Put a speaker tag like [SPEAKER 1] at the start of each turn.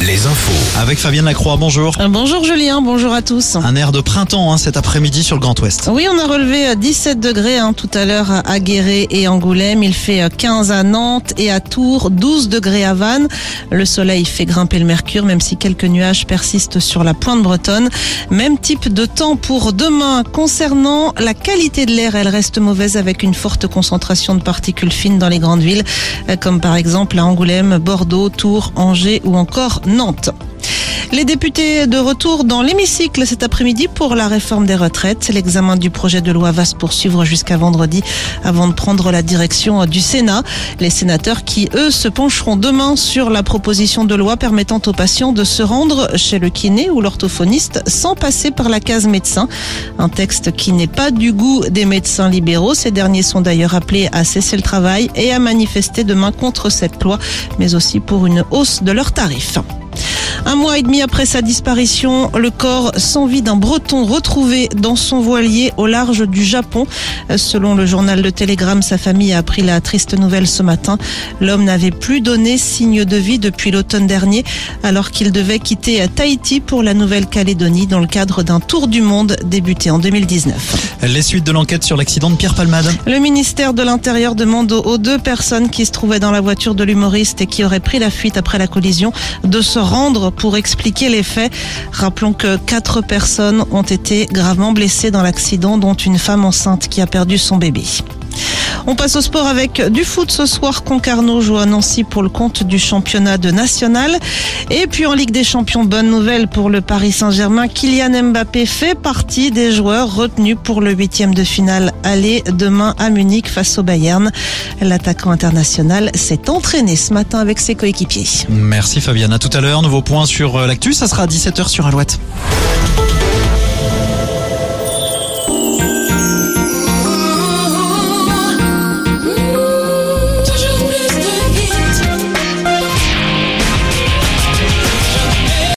[SPEAKER 1] Les infos.
[SPEAKER 2] Avec Fabienne Lacroix, bonjour.
[SPEAKER 3] Euh, Bonjour Julien, bonjour à tous.
[SPEAKER 2] Un air de printemps hein, cet après-midi sur le Grand Ouest.
[SPEAKER 3] Oui, on a relevé 17 degrés hein, tout à l'heure à Guéret et Angoulême. Il fait 15 à Nantes et à Tours, 12 degrés à Vannes. Le soleil fait grimper le mercure, même si quelques nuages persistent sur la pointe bretonne. Même type de temps pour demain. Concernant la qualité de l'air, elle reste mauvaise avec une forte concentration de particules fines dans les grandes villes, euh, comme par exemple à Angoulême, Bordeaux, Tours, Angers ou encore Nantes. Les députés de retour dans l'hémicycle cet après-midi pour la réforme des retraites. L'examen du projet de loi va se poursuivre jusqu'à vendredi avant de prendre la direction du Sénat. Les sénateurs qui, eux, se pencheront demain sur la proposition de loi permettant aux patients de se rendre chez le kiné ou l'orthophoniste sans passer par la case médecin. Un texte qui n'est pas du goût des médecins libéraux. Ces derniers sont d'ailleurs appelés à cesser le travail et à manifester demain contre cette loi, mais aussi pour une hausse de leurs tarifs. Un mois et demi après sa disparition, le corps sans vie d'un breton retrouvé dans son voilier au large du Japon. Selon le journal Le Télégramme, sa famille a appris la triste nouvelle ce matin. L'homme n'avait plus donné signe de vie depuis l'automne dernier, alors qu'il devait quitter Tahiti pour la Nouvelle-Calédonie dans le cadre d'un tour du monde débuté en 2019.
[SPEAKER 2] Les suites de l'enquête sur l'accident de Pierre Palmade.
[SPEAKER 3] Le ministère de l'Intérieur demande aux deux personnes qui se trouvaient dans la voiture de l'humoriste et qui auraient pris la fuite après la collision de se rendre pour expliquer les faits. Rappelons que quatre personnes ont été gravement blessées dans l'accident, dont une femme enceinte qui a perdu son bébé. On passe au sport avec du foot ce soir. Concarneau joue à Nancy pour le compte du championnat de national. Et puis en Ligue des Champions, bonne nouvelle pour le Paris Saint-Germain. Kylian Mbappé fait partie des joueurs retenus pour le huitième de finale aller demain à Munich face au Bayern. L'attaquant international s'est entraîné ce matin avec ses coéquipiers.
[SPEAKER 2] Merci Fabienne. À tout à l'heure. Nouveau point sur euh, l'actu. Ça sera à 17h sur Alouette.